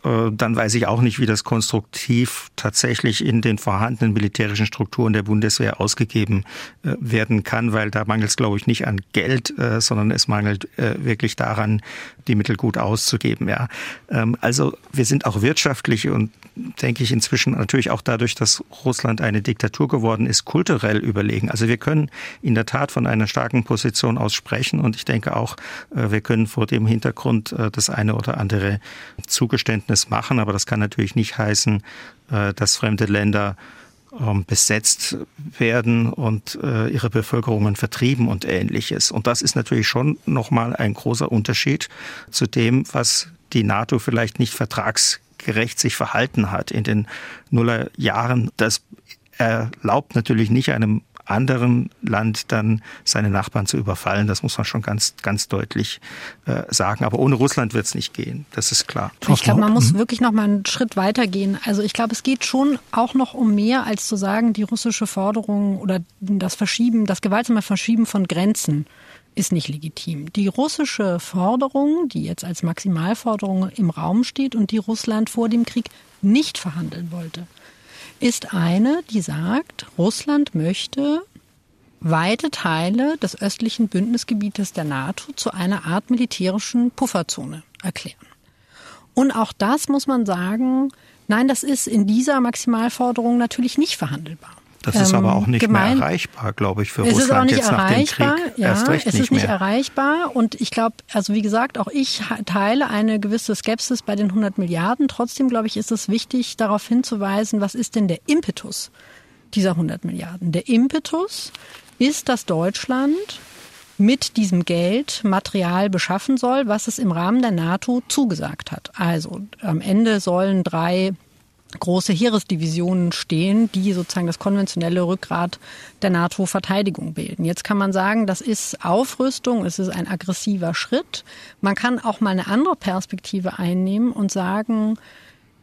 dann weiß ich auch nicht, wie das konstruktiv tatsächlich in den vorhandenen militärischen Strukturen der Bundeswehr ausgegeben äh, werden kann, weil da mangelt es, glaube ich, nicht an Geld, äh, sondern es mangelt wirklich daran, die Mittel gut auszugeben. Ja. Ähm, also wir sind auch wirtschaftlich und denke ich inzwischen natürlich auch dadurch, dass Russland eine Diktatur geworden ist, kulturell überlegen. Also wir können in der Tat von einer starken Position aus sprechen und ich denke auch, wir können vor dem Hintergrund das eine oder andere Zugeständnis Bündnis machen, aber das kann natürlich nicht heißen, äh, dass fremde Länder ähm, besetzt werden und äh, ihre Bevölkerungen vertrieben und ähnliches. Und das ist natürlich schon nochmal ein großer Unterschied zu dem, was die NATO vielleicht nicht vertragsgerecht sich verhalten hat in den Nullerjahren. Das erlaubt natürlich nicht einem anderen Land dann seine Nachbarn zu überfallen. Das muss man schon ganz, ganz deutlich äh, sagen. Aber ohne Russland wird es nicht gehen. Das ist klar. Ich glaube, man muss mhm. wirklich noch mal einen Schritt weiter gehen. Also ich glaube, es geht schon auch noch um mehr als zu sagen, die russische Forderung oder das Verschieben, das gewaltsame Verschieben von Grenzen ist nicht legitim. Die russische Forderung, die jetzt als Maximalforderung im Raum steht und die Russland vor dem Krieg nicht verhandeln wollte, ist eine, die sagt, Russland möchte weite Teile des östlichen Bündnisgebietes der NATO zu einer Art militärischen Pufferzone erklären. Und auch das muss man sagen, nein, das ist in dieser Maximalforderung natürlich nicht verhandelbar. Das ist ähm, aber auch nicht gemein. mehr erreichbar, glaube ich, für es Russland jetzt nach dem Krieg. Ja, Erst recht es ist nicht, nicht erreichbar. Und ich glaube, also wie gesagt, auch ich teile eine gewisse Skepsis bei den 100 Milliarden. Trotzdem, glaube ich, ist es wichtig, darauf hinzuweisen, was ist denn der Impetus dieser 100 Milliarden? Der Impetus ist, dass Deutschland mit diesem Geld Material beschaffen soll, was es im Rahmen der NATO zugesagt hat. Also am Ende sollen drei große Heeresdivisionen stehen, die sozusagen das konventionelle Rückgrat der NATO-Verteidigung bilden. Jetzt kann man sagen, das ist Aufrüstung, es ist ein aggressiver Schritt. Man kann auch mal eine andere Perspektive einnehmen und sagen,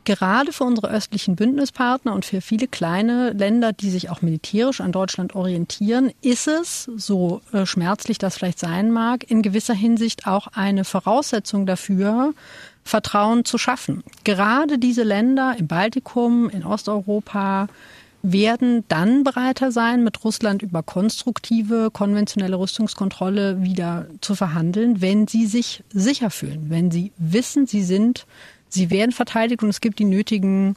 gerade für unsere östlichen Bündnispartner und für viele kleine Länder, die sich auch militärisch an Deutschland orientieren, ist es, so äh, schmerzlich das vielleicht sein mag, in gewisser Hinsicht auch eine Voraussetzung dafür, Vertrauen zu schaffen. Gerade diese Länder im Baltikum, in Osteuropa werden dann bereiter sein, mit Russland über konstruktive, konventionelle Rüstungskontrolle wieder zu verhandeln, wenn sie sich sicher fühlen, wenn sie wissen, sie sind sie werden verteidigt und es gibt die nötigen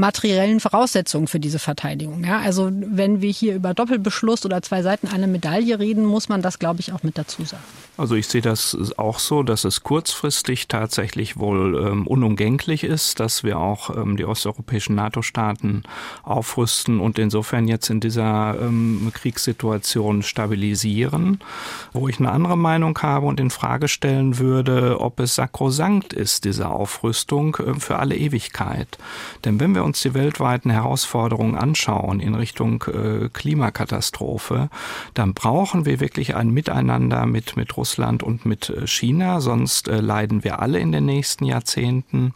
materiellen Voraussetzungen für diese Verteidigung. Ja, also wenn wir hier über Doppelbeschluss oder zwei Seiten einer Medaille reden, muss man das, glaube ich, auch mit dazu sagen. Also ich sehe das auch so, dass es kurzfristig tatsächlich wohl ähm, unumgänglich ist, dass wir auch ähm, die osteuropäischen NATO-Staaten aufrüsten und insofern jetzt in dieser ähm, Kriegssituation stabilisieren. Wo ich eine andere Meinung habe und in Frage stellen würde, ob es sakrosankt ist, diese Aufrüstung äh, für alle Ewigkeit. Denn wenn wir uns die weltweiten Herausforderungen anschauen in Richtung äh, Klimakatastrophe, dann brauchen wir wirklich ein Miteinander mit, mit Russland und mit äh, China, sonst äh, leiden wir alle in den nächsten Jahrzehnten.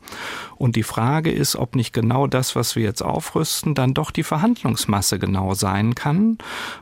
Und die Frage ist, ob nicht genau das, was wir jetzt aufrüsten, dann doch die Verhandlungsmasse genau sein kann.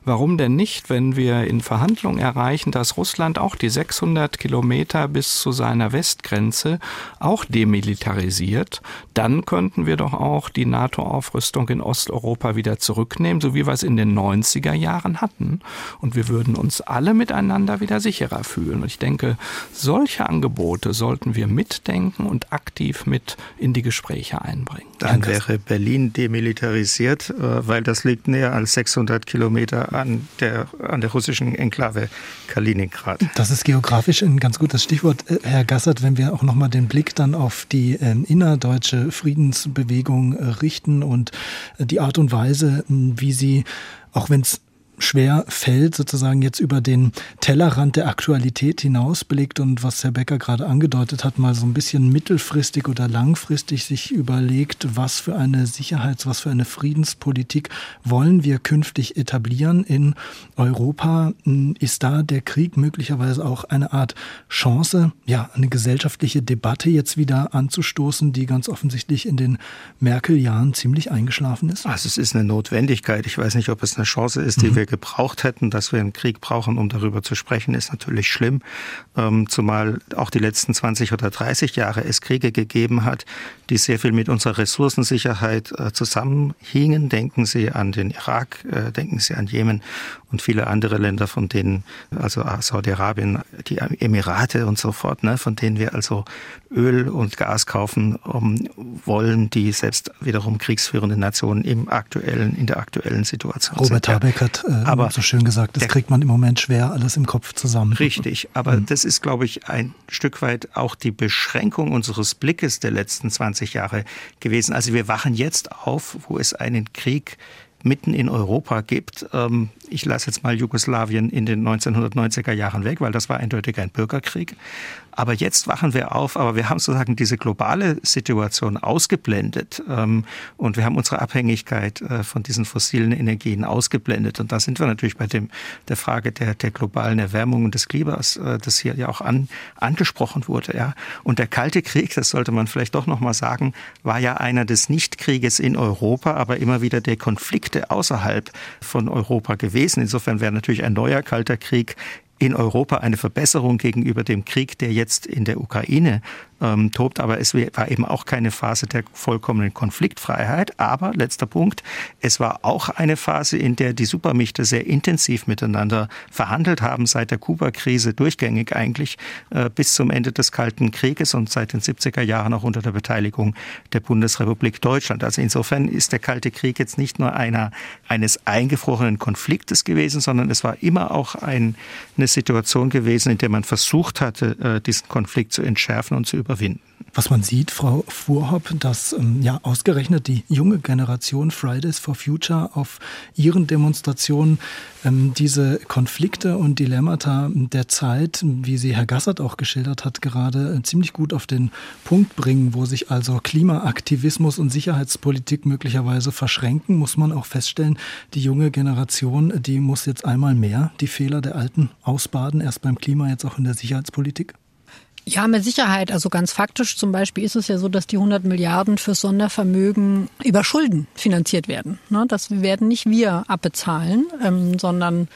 Warum denn nicht, wenn wir in Verhandlungen erreichen, dass Russland auch die 600 Kilometer bis zu seiner Westgrenze auch demilitarisiert, dann könnten wir doch auch die die NATO-Aufrüstung in Osteuropa wieder zurücknehmen, so wie wir es in den 90er Jahren hatten. Und wir würden uns alle miteinander wieder sicherer fühlen. Und ich denke, solche Angebote sollten wir mitdenken und aktiv mit in die Gespräche einbringen. Dann wäre Berlin demilitarisiert, äh, weil das liegt näher als 600 Kilometer an der, an der russischen Enklave Kaliningrad. Das ist geografisch ein ganz gutes Stichwort, äh, Herr Gassert, wenn wir auch nochmal den Blick dann auf die ähm, innerdeutsche Friedensbewegung äh, richten und die Art und Weise, wie sie, auch wenn es schwer fällt, sozusagen jetzt über den Tellerrand der Aktualität hinausblickt und was Herr Becker gerade angedeutet hat, mal so ein bisschen mittelfristig oder langfristig sich überlegt, was für eine Sicherheits-, was für eine Friedenspolitik wollen wir künftig etablieren in Europa? Ist da der Krieg möglicherweise auch eine Art Chance, ja, eine gesellschaftliche Debatte jetzt wieder anzustoßen, die ganz offensichtlich in den Merkel-Jahren ziemlich eingeschlafen ist? Also es ist eine Notwendigkeit. Ich weiß nicht, ob es eine Chance ist, die mhm. wir gebraucht hätten, dass wir einen Krieg brauchen, um darüber zu sprechen, ist natürlich schlimm. Ähm, zumal auch die letzten 20 oder 30 Jahre es Kriege gegeben hat, die sehr viel mit unserer Ressourcensicherheit äh, zusammenhingen. Denken Sie an den Irak, äh, denken Sie an Jemen und viele andere Länder, von denen, also Saudi-Arabien, die Emirate und so fort, ne, von denen wir also Öl und Gas kaufen um, wollen, die selbst wiederum kriegsführende Nationen im aktuellen, in der aktuellen Situation Robert sind. Habeck hat äh, aber so schön gesagt, das kriegt man im Moment schwer alles im Kopf zusammen. Richtig, aber mhm. das ist, glaube ich, ein Stück weit auch die Beschränkung unseres Blickes der letzten 20 Jahre gewesen. Also wir wachen jetzt auf, wo es einen Krieg mitten in Europa gibt. Ähm, ich lasse jetzt mal Jugoslawien in den 1990er Jahren weg, weil das war eindeutig ein Bürgerkrieg. Aber jetzt wachen wir auf, aber wir haben sozusagen diese globale Situation ausgeblendet ähm, und wir haben unsere Abhängigkeit äh, von diesen fossilen Energien ausgeblendet. Und da sind wir natürlich bei dem, der Frage der, der globalen Erwärmung und des Klimas, äh, das hier ja auch an, angesprochen wurde. Ja. Und der Kalte Krieg, das sollte man vielleicht doch nochmal sagen, war ja einer des Nichtkrieges in Europa, aber immer wieder der Konflikte außerhalb von Europa gewesen. Insofern wäre natürlich ein neuer Kalter Krieg in Europa eine Verbesserung gegenüber dem Krieg, der jetzt in der Ukraine ähm, tobt. Aber es war eben auch keine Phase der vollkommenen Konfliktfreiheit. Aber letzter Punkt, es war auch eine Phase, in der die Supermächte sehr intensiv miteinander verhandelt haben, seit der Kuba-Krise durchgängig eigentlich äh, bis zum Ende des Kalten Krieges und seit den 70er Jahren auch unter der Beteiligung der Bundesrepublik Deutschland. Also insofern ist der Kalte Krieg jetzt nicht nur einer eines eingefrorenen Konfliktes gewesen, sondern es war immer auch ein, eine Situation gewesen, in der man versucht hatte, äh, diesen Konflikt zu entschärfen und zu überwinden. Was man sieht, Frau Fuhrhopp, dass ähm, ja ausgerechnet die junge Generation Fridays for Future auf ihren Demonstrationen ähm, diese Konflikte und Dilemmata der Zeit, wie sie Herr Gassert auch geschildert hat, gerade äh, ziemlich gut auf den Punkt bringen, wo sich also Klimaaktivismus und Sicherheitspolitik möglicherweise verschränken, muss man auch feststellen, die junge Generation, die muss jetzt einmal mehr die Fehler der Alten ausbaden, erst beim Klima, jetzt auch in der Sicherheitspolitik. Ja, mit Sicherheit. Also ganz faktisch zum Beispiel ist es ja so, dass die 100 Milliarden für Sondervermögen über Schulden finanziert werden. Ne, das werden nicht wir abbezahlen, ähm, sondern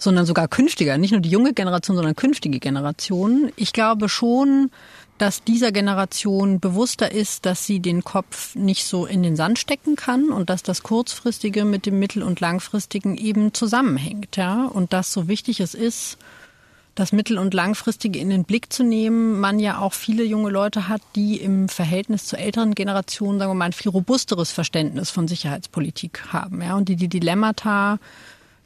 sondern sogar künftiger, nicht nur die junge Generation, sondern künftige Generationen. Ich glaube schon, dass dieser Generation bewusster ist, dass sie den Kopf nicht so in den Sand stecken kann und dass das kurzfristige mit dem mittel- und langfristigen eben zusammenhängt, ja, und dass so wichtig es ist, das mittel- und langfristige in den Blick zu nehmen, man ja auch viele junge Leute hat, die im Verhältnis zur älteren Generation, sagen wir mal, ein viel robusteres Verständnis von Sicherheitspolitik haben, ja, und die die Dilemmata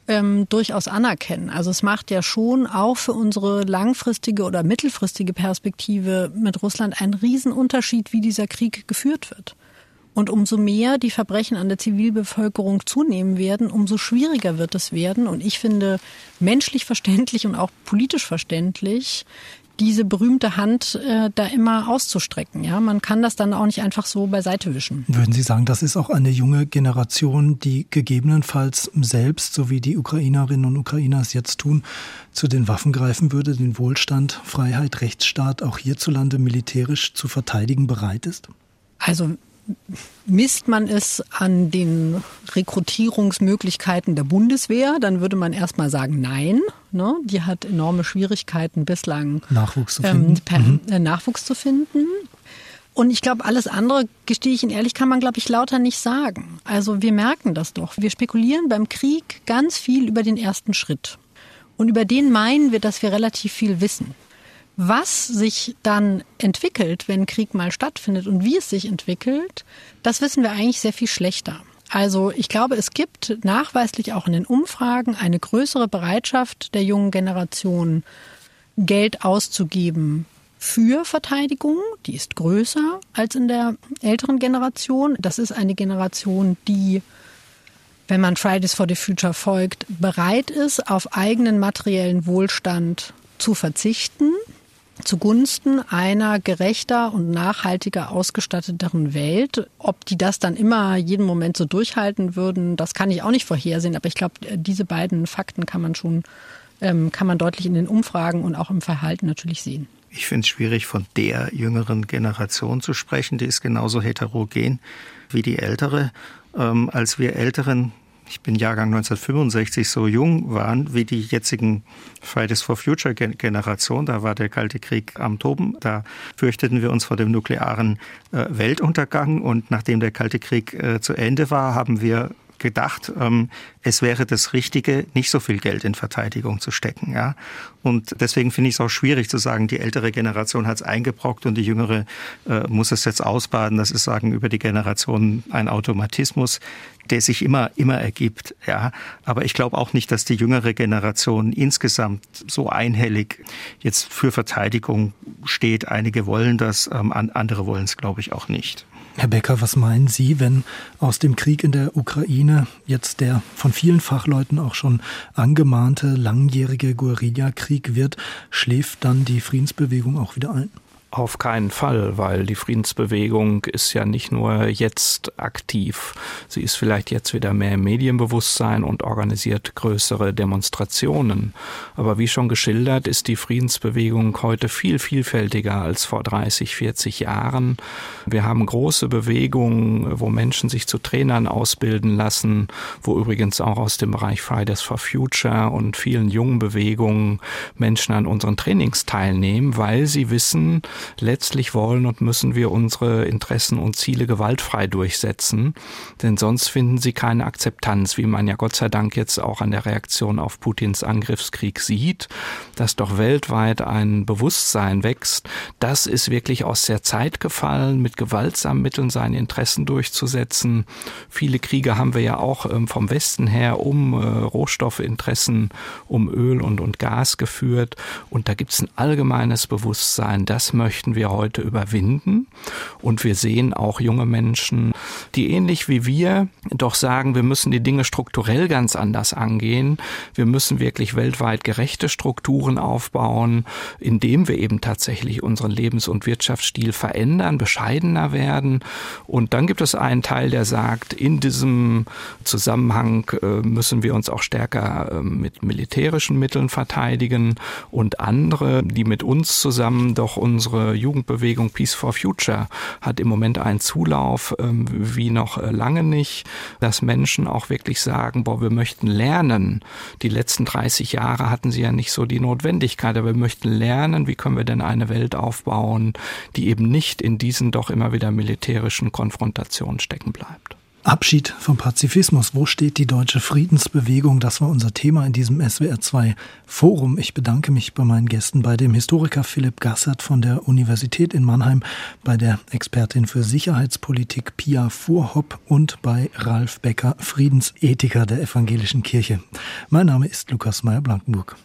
ähm, durchaus anerkennen. Also es macht ja schon auch für unsere langfristige oder mittelfristige Perspektive mit Russland einen Riesenunterschied, wie dieser Krieg geführt wird. Und umso mehr die Verbrechen an der Zivilbevölkerung zunehmen werden, umso schwieriger wird es werden. Und ich finde menschlich verständlich und auch politisch verständlich, diese berühmte Hand äh, da immer auszustrecken. Ja, man kann das dann auch nicht einfach so beiseite wischen. Würden Sie sagen, das ist auch eine junge Generation, die gegebenenfalls selbst, so wie die Ukrainerinnen und Ukrainer es jetzt tun, zu den Waffen greifen würde, den Wohlstand, Freiheit, Rechtsstaat auch hierzulande militärisch zu verteidigen bereit ist? Also misst man es an den Rekrutierungsmöglichkeiten der Bundeswehr, dann würde man erstmal sagen, nein. Ne? Die hat enorme Schwierigkeiten bislang Nachwuchs zu ähm, finden. Ähm, mhm. Nachwuchs zu finden. Und ich glaube, alles andere, gestehe ich Ihnen ehrlich, kann man, glaube ich, lauter nicht sagen. Also wir merken das doch. Wir spekulieren beim Krieg ganz viel über den ersten Schritt. Und über den meinen wir, dass wir relativ viel wissen. Was sich dann entwickelt, wenn Krieg mal stattfindet und wie es sich entwickelt, das wissen wir eigentlich sehr viel schlechter. Also ich glaube, es gibt nachweislich auch in den Umfragen eine größere Bereitschaft der jungen Generation, Geld auszugeben für Verteidigung. Die ist größer als in der älteren Generation. Das ist eine Generation, die wenn man Fridays for the Future folgt, bereit ist, auf eigenen materiellen Wohlstand zu verzichten zugunsten einer gerechter und nachhaltiger ausgestatteteren Welt. Ob die das dann immer jeden Moment so durchhalten würden, das kann ich auch nicht vorhersehen. Aber ich glaube, diese beiden Fakten kann man schon, ähm, kann man deutlich in den Umfragen und auch im Verhalten natürlich sehen. Ich finde es schwierig, von der jüngeren Generation zu sprechen. Die ist genauso heterogen wie die ältere. Ähm, als wir Älteren ich bin Jahrgang 1965, so jung waren wie die jetzigen Fridays for Future Generation. Da war der Kalte Krieg am Toben. Da fürchteten wir uns vor dem nuklearen äh, Weltuntergang. Und nachdem der Kalte Krieg äh, zu Ende war, haben wir gedacht, ähm, es wäre das Richtige, nicht so viel Geld in Verteidigung zu stecken. Ja? Und deswegen finde ich es auch schwierig zu sagen, die ältere Generation hat es eingebrockt und die jüngere äh, muss es jetzt ausbaden. Das ist sagen über die Generation ein Automatismus, der sich immer immer ergibt. Ja, aber ich glaube auch nicht, dass die jüngere Generation insgesamt so einhellig jetzt für Verteidigung steht. Einige wollen das, ähm, andere wollen es, glaube ich, auch nicht. Herr Becker, was meinen Sie, wenn aus dem Krieg in der Ukraine jetzt der von vielen Fachleuten auch schon angemahnte langjährige Guerillakrieg wird, schläft dann die Friedensbewegung auch wieder ein? Auf keinen Fall, weil die Friedensbewegung ist ja nicht nur jetzt aktiv. Sie ist vielleicht jetzt wieder mehr im Medienbewusstsein und organisiert größere Demonstrationen. Aber wie schon geschildert, ist die Friedensbewegung heute viel vielfältiger als vor 30, 40 Jahren. Wir haben große Bewegungen, wo Menschen sich zu Trainern ausbilden lassen, wo übrigens auch aus dem Bereich Fridays for Future und vielen jungen Bewegungen Menschen an unseren Trainings teilnehmen, weil sie wissen, letztlich wollen und müssen wir unsere Interessen und Ziele gewaltfrei durchsetzen, denn sonst finden sie keine Akzeptanz, wie man ja Gott sei Dank jetzt auch an der Reaktion auf Putins Angriffskrieg sieht, dass doch weltweit ein Bewusstsein wächst, das ist wirklich aus der Zeit gefallen, mit gewaltsamen Mitteln seine Interessen durchzusetzen. Viele Kriege haben wir ja auch ähm, vom Westen her um äh, Rohstoffinteressen, um Öl und, und Gas geführt und da gibt es ein allgemeines Bewusstsein, das möchte möchten wir heute überwinden. Und wir sehen auch junge Menschen, die ähnlich wie wir doch sagen, wir müssen die Dinge strukturell ganz anders angehen. Wir müssen wirklich weltweit gerechte Strukturen aufbauen, indem wir eben tatsächlich unseren Lebens- und Wirtschaftsstil verändern, bescheidener werden. Und dann gibt es einen Teil, der sagt, in diesem Zusammenhang äh, müssen wir uns auch stärker äh, mit militärischen Mitteln verteidigen und andere, die mit uns zusammen doch unsere Jugendbewegung Peace for Future hat im Moment einen Zulauf ähm, wie noch äh, lange nicht, dass Menschen auch wirklich sagen, boah, wir möchten lernen. Die letzten 30 Jahre hatten sie ja nicht so die Notwendigkeit, aber wir möchten lernen, wie können wir denn eine Welt aufbauen, die eben nicht in diesen doch immer wieder militärischen Konfrontationen stecken bleibt. Abschied vom Pazifismus. Wo steht die deutsche Friedensbewegung? Das war unser Thema in diesem SWR2 Forum. Ich bedanke mich bei meinen Gästen, bei dem Historiker Philipp Gassert von der Universität in Mannheim, bei der Expertin für Sicherheitspolitik Pia Fuhrhopp und bei Ralf Becker, Friedensethiker der Evangelischen Kirche. Mein Name ist Lukas Meyer-Blankenburg.